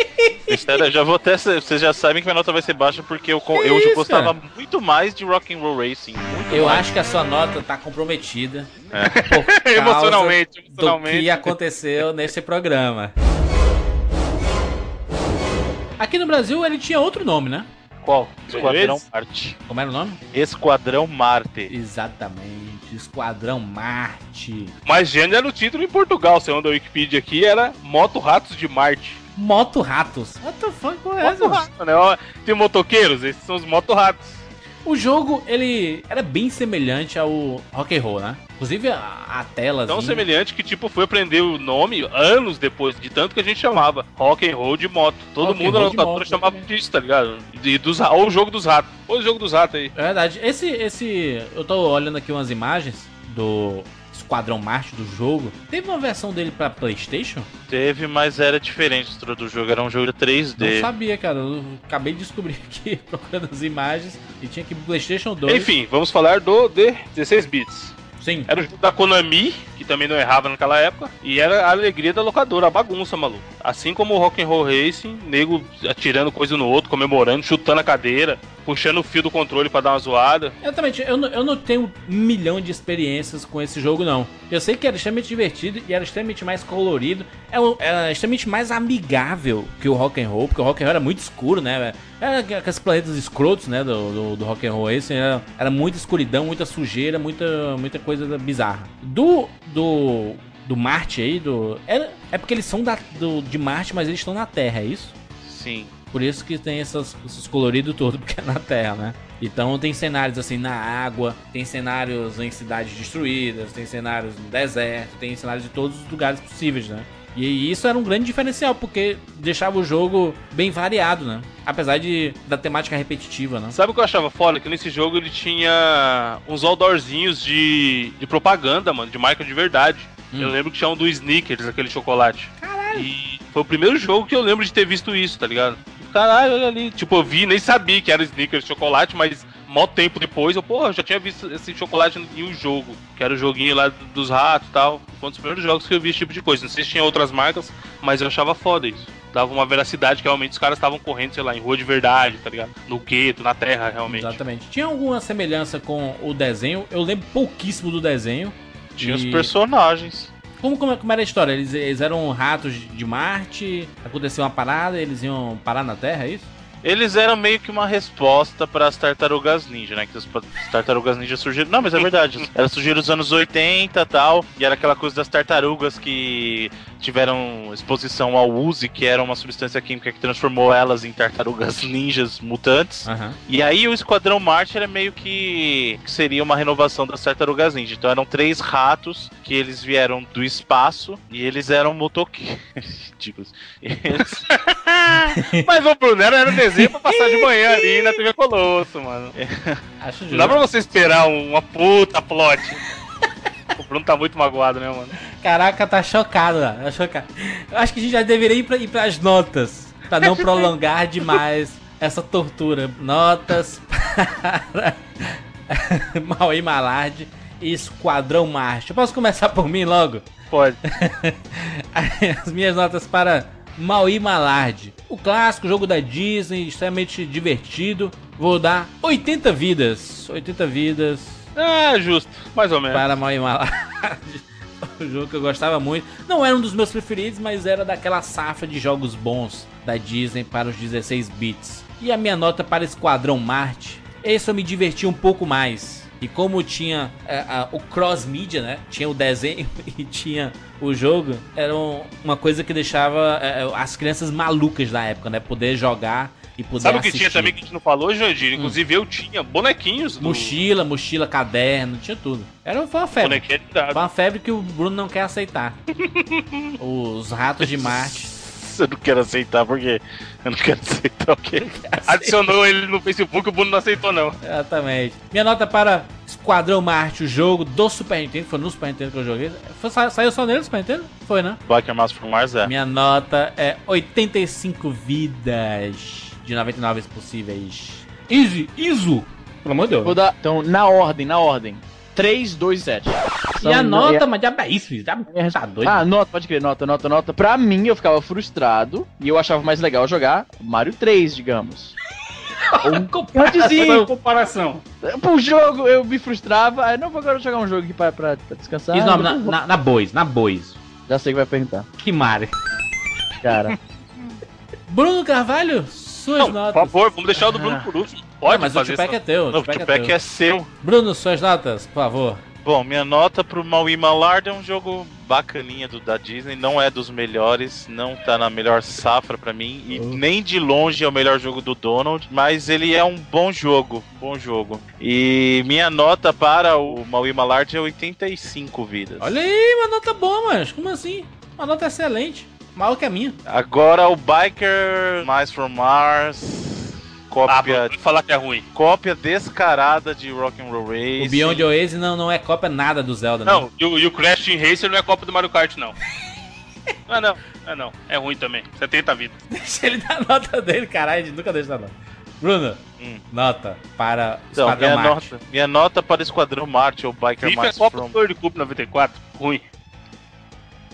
S3: Sério, já vou até. Vocês já sabem que minha nota vai ser baixa porque eu,
S1: Que
S3: eu
S1: isso,
S3: gostava
S1: cara?
S3: muito mais de Rock'n'Roll Racing. Muito
S1: Eu
S3: mais.
S1: acho que a sua nota tá comprometida.
S3: É.
S1: Por causa
S2: Emocionalmente,
S1: do
S2: emocionalmente.
S1: que aconteceu nesse programa. Aqui no Brasil ele tinha outro nome, né?
S3: Qual? Esquadrão
S2: Esse?
S3: Marte.
S1: Como era o nome?
S3: Esquadrão Marte.
S1: Exatamente, Esquadrão Marte.
S2: Mas gênero era o título em Portugal, segundo a Wikipedia aqui, era Moto Ratos de Marte.
S1: Moto Ratos. What the fuck, é essa?
S2: Moto Rato, né? Tem motoqueiros, esses são os Moto Ratos.
S1: O jogo, ele era bem semelhante ao Rock and Roll, né? Inclusive a, a tela.
S2: Tão semelhante que, tipo, foi aprender o nome anos depois, de tanto que a gente chamava Rock and Roll de moto. Todo
S1: Rock
S2: mundo na locadora chamava disso, tá ligado? E dos, ou o jogo dos ratos. Ou o jogo dos ratos aí.
S1: É verdade. Esse, esse. Eu tô olhando aqui umas imagens do Esquadrão Marte do jogo. Teve uma versão dele pra PlayStation?
S3: Teve, mas era diferente do jogo. Era um jogo de 3D.
S1: Não sabia, cara. Eu acabei de descobrir aqui, procurando as imagens. E tinha aqui PlayStation 2.
S2: Enfim, vamos falar do de 16 bits.
S1: Sim.
S2: Era o jogo da Konami, que também não errava naquela época, e era a alegria da locadora, a bagunça, maluco. Assim como o Rock'n'Roll Racing, nego atirando coisa no outro, comemorando, chutando a cadeira, puxando o fio do controle pra dar uma zoada.
S1: Exatamente, eu não, eu não tenho um milhão de experiências com esse jogo, não. Eu sei que era extremamente divertido e era extremamente mais colorido. É um- Era extremamente mais amigável que o Rock and Roll, porque o Rock and Roll era muito escuro, né? Era aqueles planetas escrotos, né? Do, do, do Rock and Roll esse. Era, era muita escuridão, muita sujeira, muita, muita coisa bizarra. Do. do do Marte aí, do. É, é porque eles são da, do, de Marte, mas eles estão na Terra, é isso?
S3: Sim.
S1: Por isso que tem essas, esses coloridos todos, porque é na Terra, né? Então tem cenários assim na água, tem cenários em cidades destruídas, tem cenários no deserto, tem cenários de todos os lugares possíveis, né? E isso era um grande diferencial, porque deixava o jogo bem variado, né? Apesar de da temática repetitiva, né?
S2: Sabe o que eu achava foda? Que nesse jogo ele tinha uns outdoorzinhos de, de propaganda, mano, de marca de verdade.
S1: Hum.
S2: Eu lembro que tinha um do Snickers, aquele chocolate. Caralho. E foi o primeiro jogo que eu lembro de ter visto isso, tá ligado? Caralho, olha ali. Tipo, eu vi, nem sabia que era Snickers chocolate, mas mó tempo depois, eu, porra, já tinha visto esse chocolate em um jogo, que era o joguinho lá dos ratos e tal. Foi um dos primeiros jogos que eu vi esse tipo de coisa. Não sei se tinha outras marcas, mas eu achava foda isso. Dava uma veracidade que realmente os caras estavam correndo, sei lá, em rua de verdade, tá ligado? No gueto, na terra, realmente.
S1: Exatamente. Tinha alguma semelhança com o desenho? Eu lembro pouquíssimo do desenho.
S3: Tinha os
S1: E-
S3: personagens.
S1: Como, como, como era a história? Eles, eles eram ratos de Marte, aconteceu uma parada, eles iam parar na Terra, é isso?
S3: Eles eram meio que uma resposta para as tartarugas ninja, né? Que as tartarugas ninja surgiram. Não, mas é verdade. Elas surgiram nos anos 80 e tal. E era aquela coisa das tartarugas que tiveram exposição ao Uzi, que era uma substância química que transformou elas em tartarugas ninjas mutantes.
S1: Aham.
S3: E aí o Esquadrão Marte era meio que, que seria uma renovação das Tartarugas Ninja. Então eram três ratos que eles vieram do espaço e eles eram motoqueiros. Ridículos. Eles-
S2: Mas o Bruno era, desenho pra passar de manhã ali na TV Colosso, mano.
S1: Acho
S2: Não dá pra você esperar um- uma puta plot. O Bruno tá muito magoado, né, mano?
S1: Caraca, tá chocado, tá chocado. Eu acho que a gente já deveria ir, pra, ir pras notas, pra não prolongar demais essa tortura. Notas para Maui Malard e Esquadrão Marte. Posso começar por mim logo?
S2: Pode.
S1: As minhas notas para Maui Malard. O clássico jogo da Disney, extremamente divertido. Vou dar 80 vidas. 80 vidas
S2: Ah, justo. Mais ou menos.
S1: para Maui Malard. O jogo que eu gostava muito. Não era um dos meus preferidos, mas era daquela safra de jogos bons da Disney para os 16 bits. E a minha nota para Esquadrão Marte. Esse eu me diverti um pouco mais. E como tinha é, a- o cross-mídia, né? Tinha o desenho e tinha o jogo, era um- uma coisa que deixava é, as crianças malucas da época, né? Poder jogar e poder
S2: Sabe o que tinha também que a gente não falou, Jandir? Inclusive eu tinha bonequinhos do
S1: Mochila, mochila, caderno, tinha tudo. Era uma febre.
S2: bonequinho de dado.
S1: Foi uma febre que o Bruno não quer aceitar. Os ratos de Marte.
S3: Eu não quero aceitar, porque eu não quero aceitar o quê?
S2: Adicionou ele no Facebook, o Bruno não aceitou, não.
S1: Exatamente. Minha nota para Esquadrão Marte, o jogo do Super Nintendo. Foi no Super Nintendo que eu joguei. Foi, sa- saiu só nele no Super Nintendo? Foi, né?
S3: Black Mass from Mars é.
S1: Minha nota é 85 vidas de 99 possíveis. Easy, ISO. Pelo amor de Deus.
S4: Vou dar. Então, na ordem, na ordem. 3, 2, 7.
S1: E a nota, mas já é isso, filho. Já tá doido.
S4: Ah, nota, pode crer, nota, nota, nota. Pra mim, eu ficava frustrado e eu achava mais legal jogar Mario 3, digamos.
S1: Comparação. comparação.
S4: Pro jogo, eu me frustrava. Aí, não vou agora jogar um jogo aqui pra, pra, pra descansar.
S1: Isso, não, na,
S4: eu
S1: na, na Bois, na Bois.
S4: Já sei que vai perguntar.
S1: Que Mario.
S4: Cara,
S1: Bruno Carvalho, suas
S2: Não, por
S1: notas.
S2: favor, vamos deixar o do Bruno por último. Pode
S1: mas o
S2: fazer
S1: Tupac é teu.
S3: Não, o
S1: Tupac é
S3: Tupac é seu.
S1: Bruno, suas notas, por favor.
S3: Bom, minha nota pro Maui Malard é um jogo bacaninha do, da Disney, não é dos melhores, não tá na melhor safra pra mim, e
S1: Oh.
S3: nem de longe é o melhor jogo do Donald, mas ele é um bom jogo, bom jogo. E minha nota para o Maui Malard é 85 vidas.
S1: Olha aí, uma nota boa, mas como assim? Uma nota excelente. Maior que a minha.
S3: Agora o Biker Mais from Mars, cópia,
S2: vou falar que é ruim.
S3: cópia descarada de Rock'n'Roll Racing.
S1: O Beyond Oasis não, não é cópia nada do Zelda, né?
S2: Não, e o, e o Crash Team Racer não é Copa do Mario Kart, não. Ah, não. Ah, não. É ruim também. 70 vidas.
S1: Deixa ele dar a nota dele, caralho, a gente nunca deixa dar nota. Bruno,
S3: Hum.
S1: nota para
S3: Então,
S1: Esquadrão
S3: minha
S1: Marte.
S3: nota, minha nota para Esquadrão Marte ou Biker
S2: FIFA é
S3: Mais
S2: Copa
S3: from
S2: do Cup 94. Ruim.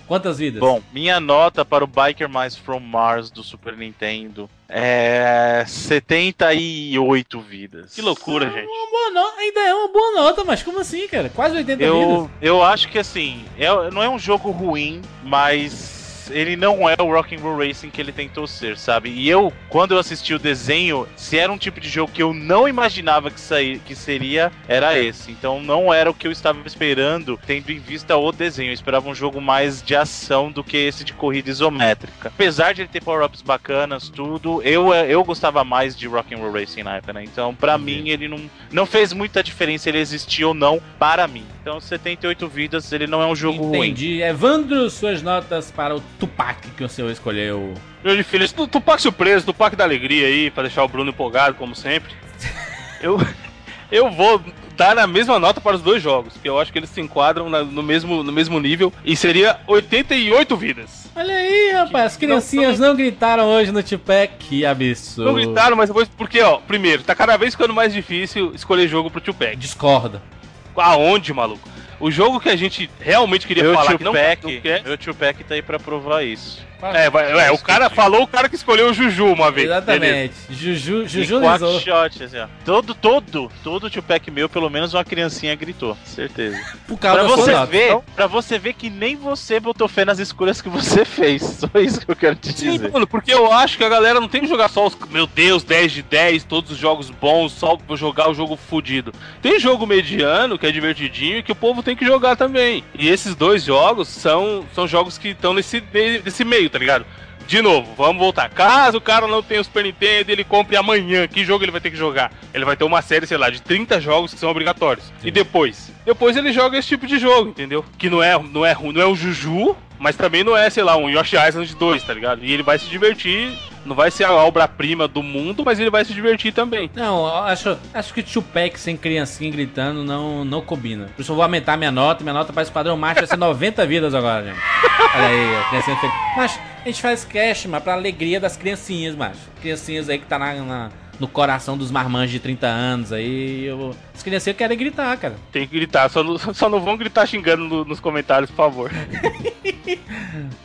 S1: Quantas vidas?
S3: Bom, minha nota para o Biker Mais From Mars do Super Nintendo é 78 vidas.
S2: Que loucura, gente.
S1: Uma boa nota, ainda é uma boa nota, mas como assim, cara? Quase 80
S3: Eu,
S1: vidas.
S3: eu acho que assim, é- não é um jogo ruim, mas ele não é o Rock'n'Roll Racing que ele tentou ser, sabe? E eu, quando eu assisti o desenho, se era um tipo de jogo que eu não imaginava que, sair, que seria, era esse. Então não era o que eu estava esperando, tendo em vista o desenho. Eu esperava um jogo mais de ação do que esse de corrida isométrica. Apesar de ele ter power-ups bacanas, tudo, eu, eu gostava mais de Rock'n'Roll Racing na época, né? Então, pra mim, ele não, não fez muita diferença ele existir ou não para mim. Então, 78 vidas, ele não é um jogo ruim.
S1: Entendi. Evandro, suas notas para o Tupac que o senhor escolheu.
S2: Meu de filho, esse tu- Tupac surpresa, Tupac da alegria aí, pra deixar o Bruno empolgado, como sempre. Eu, eu vou dar a mesma nota para os dois jogos, que eu acho que eles se enquadram na- no, mesmo, no mesmo nível, e seria 88 vidas.
S1: Olha aí, rapaz, as criancinhas não, gritaram hoje no Tupac. Que absurdo.
S2: Não gritaram, mas depois, porque, ó, primeiro, tá cada vez ficando mais difícil escolher jogo pro Tupac.
S1: Discorda.
S2: Aonde, maluco? O jogo que a gente realmente queria
S3: Meu
S2: falar
S3: tio
S2: que não,
S3: Peck,
S2: não quer.
S3: meu tio Peck tá aí pra provar isso.
S2: É, vai, é, o cara falou o cara que escolheu o Juju uma vez. Beleza.
S1: Exatamente. Juju, Juju
S3: e quack
S1: Lizou.
S3: shot, assim, ó. Todo, todo, todo tio Pack meu, pelo menos uma criancinha gritou, certeza.
S1: Por causa
S3: Pra você
S1: nota.
S3: ver, pra você ver que nem você botou fé nas escolhas que você fez. Só isso que eu quero te
S2: Sim,
S3: dizer.
S2: mano, porque eu acho que a galera não tem que jogar só os, meu Deus, 10 de 10, todos os jogos bons, só jogar o jogo fudido. Tem jogo mediano, que é divertidinho, e que o povo tem que jogar também. E esses dois jogos são, são jogos que estão nesse, nesse meio, tá ligado? De novo, vamos voltar. Caso o cara não tenha o Super Nintendo, ele compre amanhã. Que jogo ele vai ter que jogar? Ele vai ter uma série, sei lá, de 30 jogos que são obrigatórios. E depois? Depois ele joga esse tipo de jogo, entendeu? Que não é, não é, não é o Juju, mas também não é, sei lá, um Yoshi Island 2, tá ligado? E ele vai se divertir. Não vai ser a obra-prima do mundo, mas ele vai se divertir também.
S1: Não, acho, acho que Tupac sem criancinha gritando não, não combina. Por isso eu vou aumentar minha nota. Minha nota para Esquadrão Macho vai ser 90 vidas agora, gente. Olha aí, a criancinha feliz. Mas a gente faz cast, mas pra alegria das criancinhas, macho. Criancinhas aí que tá na, na- no coração dos marmanjos de 30 anos aí. Eu, as criancinhas querem gritar, cara.
S2: Tem que gritar, só não, só não vão gritar xingando no- nos comentários, por favor.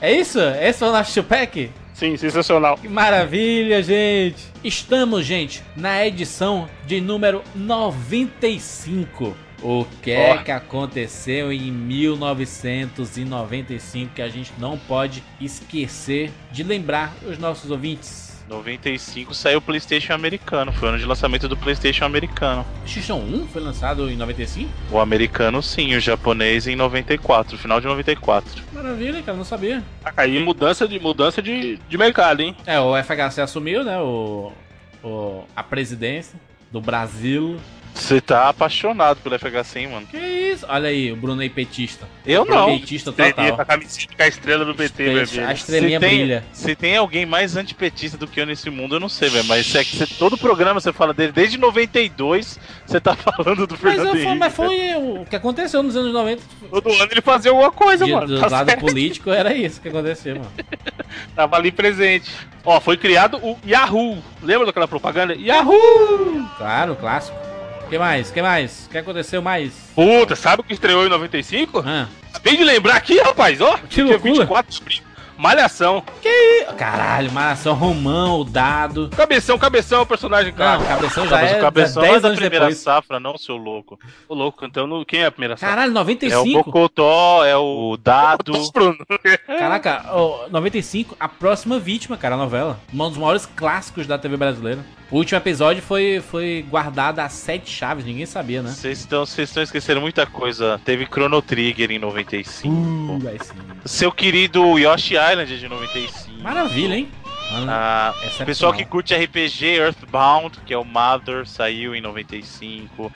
S1: É isso? Esse foi o nosso Tupac?
S2: Sim, sensacional.
S1: Que maravilha, gente! Estamos, gente, na edição de número 95. O que é que aconteceu em 1995 que a gente não pode esquecer de lembrar os nossos ouvintes?
S3: 95 saiu o PlayStation americano, foi o ano de lançamento do PlayStation americano.
S1: Xixão 1 foi lançado em 95?
S3: O americano sim, o japonês em 94, final de 94.
S1: Maravilha, cara, não sabia.
S2: Tá aí mudança de mudança de, de mercado, hein?
S1: É, o FHC assumiu, né, o, o- a presidência do Brasil.
S3: Você tá apaixonado pelo FHC, hein, mano?
S1: Que isso? Olha aí, o Bruno aí petista.
S3: Eu não.
S1: Petista total.
S2: com a camiseta com a estrela do BT,
S1: A
S2: vermelho.
S1: estrelinha
S3: se tem,
S1: brilha.
S3: Se tem alguém mais antipetista do que eu nesse mundo, eu não sei, velho. Mas é que você, todo programa você fala dele, desde 92 você tá falando do
S1: Mas,
S3: Fernando
S1: eu,
S3: Henrique.
S1: mas foi o que aconteceu nos anos 90.
S2: Todo ano ele fazia alguma coisa,
S1: De,
S2: mano.
S1: do
S2: Tá
S1: lado
S2: certo.
S1: político era isso que aconteceu, mano.
S2: Tava ali presente. Ó, foi criado o Yahoo. Lembra daquela propaganda? Yahoo!
S1: Claro, clássico. Que mais? que mais? O que aconteceu mais?
S2: Puta, sabe o que estreou em 95?
S1: Ah,
S2: Acabei de lembrar aqui, rapaz, ó.
S1: Que
S2: dia
S1: loucura.
S2: 24 de abril. Malhação.
S1: caralho, Maração Romão, o Dado.
S2: Cabeção, cabeção, personagem
S1: Não,
S2: caro.
S1: Cabeção já
S3: Mas
S1: é
S3: o cabeção
S1: 10
S3: não é da
S1: anos
S3: primeira
S1: depois.
S3: safra, não, seu louco.
S2: Ô, louco, então no- quem é a primeira safra?
S1: Caralho,
S3: É o
S1: 95?
S3: Bocotó, é o Dado.
S2: Bruno.
S1: Caraca, ó, 95, a próxima vítima, cara, a novela. Um dos maiores clássicos da TV brasileira. O último episódio foi, foi guardado a sete chaves, ninguém sabia, né?
S3: Vocês estão, esquecendo muita coisa. Teve Chrono Trigger em 95.
S1: Uh.
S3: Seu querido Yoshi Island de 95.
S1: Maravilha, hein?
S3: Ah, o pessoal que curte RPG Earthbound, que é o Mother, saiu em 95.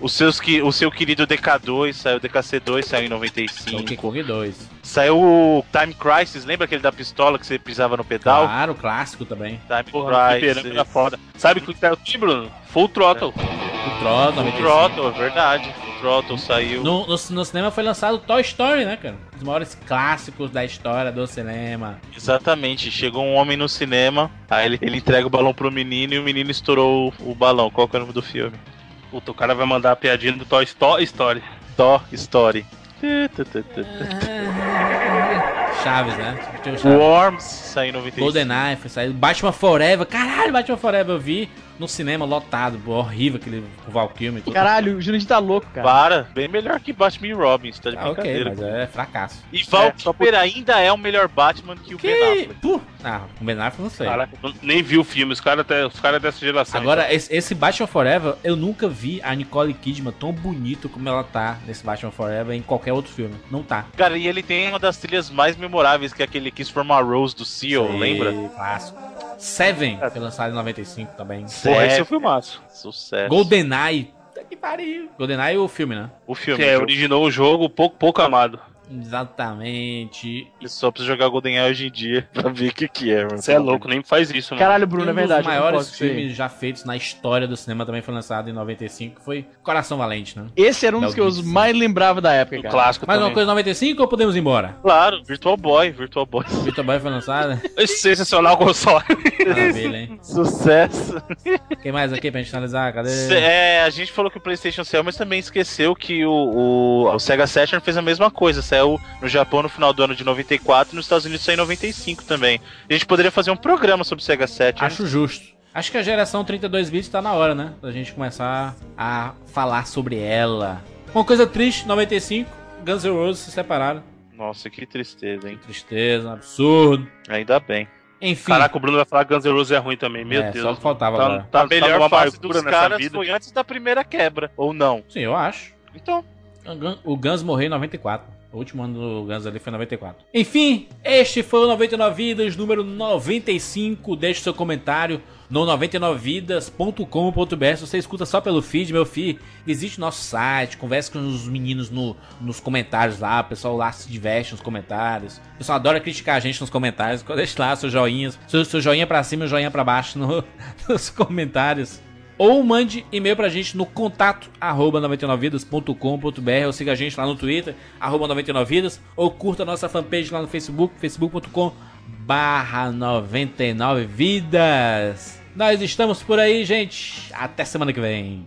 S3: Os seus, que- o seu querido DK2 saiu, DKC2 saiu em
S1: Donkey
S3: 95.
S1: Kong 2.
S3: Saiu o Time Crisis, lembra aquele da pistola que você pisava no pedal?
S1: Claro, clássico também.
S3: Time
S2: Porra, que
S3: Crisis.
S2: era foda. Sabe o que tá aqui, Bruno? Full Throttle.
S1: O Tro,
S3: Full
S1: 95.
S3: Throttle, é verdade. Full Throttle saiu.
S1: No, no, no cinema foi lançado Toy Story, né, cara? Os maiores clássicos da história do cinema.
S3: Exatamente. Chegou um homem no cinema, aí ele, ele entrega o balão pro menino e o menino estourou o, o balão. Qual que é o nome do filme?
S2: Puta, o cara vai mandar a piadinha do Toy Sto- Story.
S3: Toy Story.
S1: Chaves, né? Tinha o Chaves.
S3: Worms saiu em 95.
S1: GoldenEye foi sair. Batman Forever. Caralho, Batman Forever eu vi no cinema lotado. pô, horrível aquele com o Val Kilmer. e tudo.
S4: Caralho, o Jurandir tá louco, cara.
S3: Para, bem melhor que Batman e Robin, você tá de
S1: Ah,
S3: brincadeira.
S1: mas é fracasso.
S3: E Val
S2: É,
S3: Kilmer ainda é o melhor Batman que o Ben
S1: Que...
S3: Affleck.
S1: Ah, o Ben Affleck não sei.
S2: Caraca, nem vi o filme, os caras os cara dessa geração.
S1: Agora, esse, esse Batman Forever, eu nunca vi a Nicole Kidman tão bonito como ela tá nesse Batman Forever em qualquer outro filme. Não tá.
S3: Cara, e ele tem uma das trilhas mais memoráveis, que é aquele Kiss from a Rose do Seal,
S1: Sei,
S3: lembra?
S1: Clássico. Seven, foi lançado em 95 também.
S2: então. Porra, esse é o filmaço.
S3: Sucesso.
S1: GoldenEye. Puta que pariu. GoldenEye é o filme, né?
S3: O filme.
S2: Que é, originou o jogo pouco, pouco amado.
S1: Exatamente.
S3: Você só precisa jogar GoldenEye hoje em dia pra ver o que, que é, mano.
S2: Você é louco, nem faz isso, mano.
S4: Caralho, Bruno,
S1: um
S4: é verdade.
S1: dos
S4: eu
S1: maiores filmes já feitos na história do cinema também foi lançado em 95. Foi Coração Valente, né?
S4: Esse era um dos que eu mais lembrava da época,
S2: o
S4: cara.
S2: clássico
S1: Mais uma
S2: também.
S1: coisa 95 ou podemos ir embora?
S3: Claro, Virtual Boy, Virtual Boy.
S1: Victor Boy foi lançado.
S2: Sensacional console.
S1: Maravilha, hein?
S3: Sucesso.
S1: Quem mais aqui pra gente analisar? Cadê?
S3: É, a gente falou que o PlayStation saiu, mas também esqueceu que o, o, o Sega Saturn fez a mesma coisa. Saiu no Japão no final do ano de 94 e nos Estados Unidos saiu em 95 também. A gente poderia fazer um programa sobre o Sega Saturn.
S1: Acho justo. Acho que a geração 32 bits tá na hora, né? Da gente começar a falar sobre ela. Uma coisa triste, 95, Guns N' Roses se separaram.
S3: Nossa, que tristeza, hein?
S1: Tristeza, um absurdo.
S3: Ainda bem.
S1: Enfim,
S2: Caraca, o Bruno vai falar que Guns N' Roses é ruim também, meu
S1: é,
S2: Deus.
S1: só que faltava
S2: Tá-
S1: agora.
S2: Tá,
S3: a melhor
S2: numa
S3: fase dos caras
S2: vida.
S3: foi antes da primeira quebra, ou não?
S1: Sim, eu acho.
S3: Então,
S1: O Guns morreu em 94. O último ano do Guns ali foi em 94. Enfim, este foi o 99 Vidas número 95. Deixe seu comentário no 99vidas.com.br. Se você escuta só pelo feed, meu filho, visite nosso site, converse com os meninos no- nos comentários lá. O pessoal lá se diverte nos comentários. O pessoal adora criticar a gente nos comentários. Deixe lá seus joinhas, seu, seu joinha pra cima e joinha pra baixo no- nos comentários. Ou mande e-mail pra gente no contato arroba 99vidas.com.br ou siga a gente lá no Twitter, arroba 99vidas, ou curta a nossa fanpage lá no Facebook, facebook.com barra 99vidas. Nós estamos por aí, gente. Até semana que vem.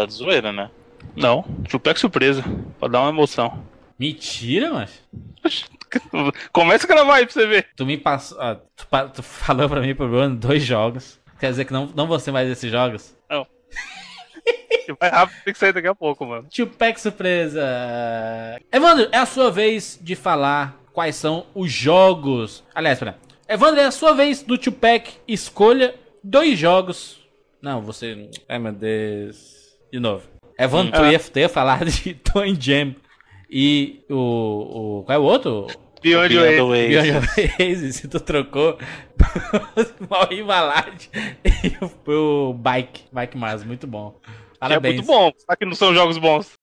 S3: Tá de zoeira, né?
S2: Não, Tupac surpresa. Pra dar uma emoção.
S1: Mentira, mas.
S2: Começa a gravar aí pra você ver.
S1: Tu me passou. ah, tu, pa- tu falou pra mim por ano dois jogos. Quer dizer que não, não vão ser mais esses jogos?
S2: Vai rápido, tem que sair daqui a pouco, mano.
S1: Tupac surpresa. Evandro, é a sua vez de falar quais são os jogos. Aliás, pera. Evandro, é a sua vez do Tupac. Escolha dois jogos. Não, você. Ai meu Deus. De novo. Evandro, tu
S2: Ah.
S1: ia, tu ia falar de Toy Jam. E o, o. Qual é o outro?
S2: Beyond
S3: Beyond
S2: the
S3: Oasis.
S1: Beyond Oasis, se tu trocou mal embalagem e o, o Bike. Bike Mars, muito bom.
S2: Que é
S1: Parabéns.
S2: muito bom. Só que não são jogos bons.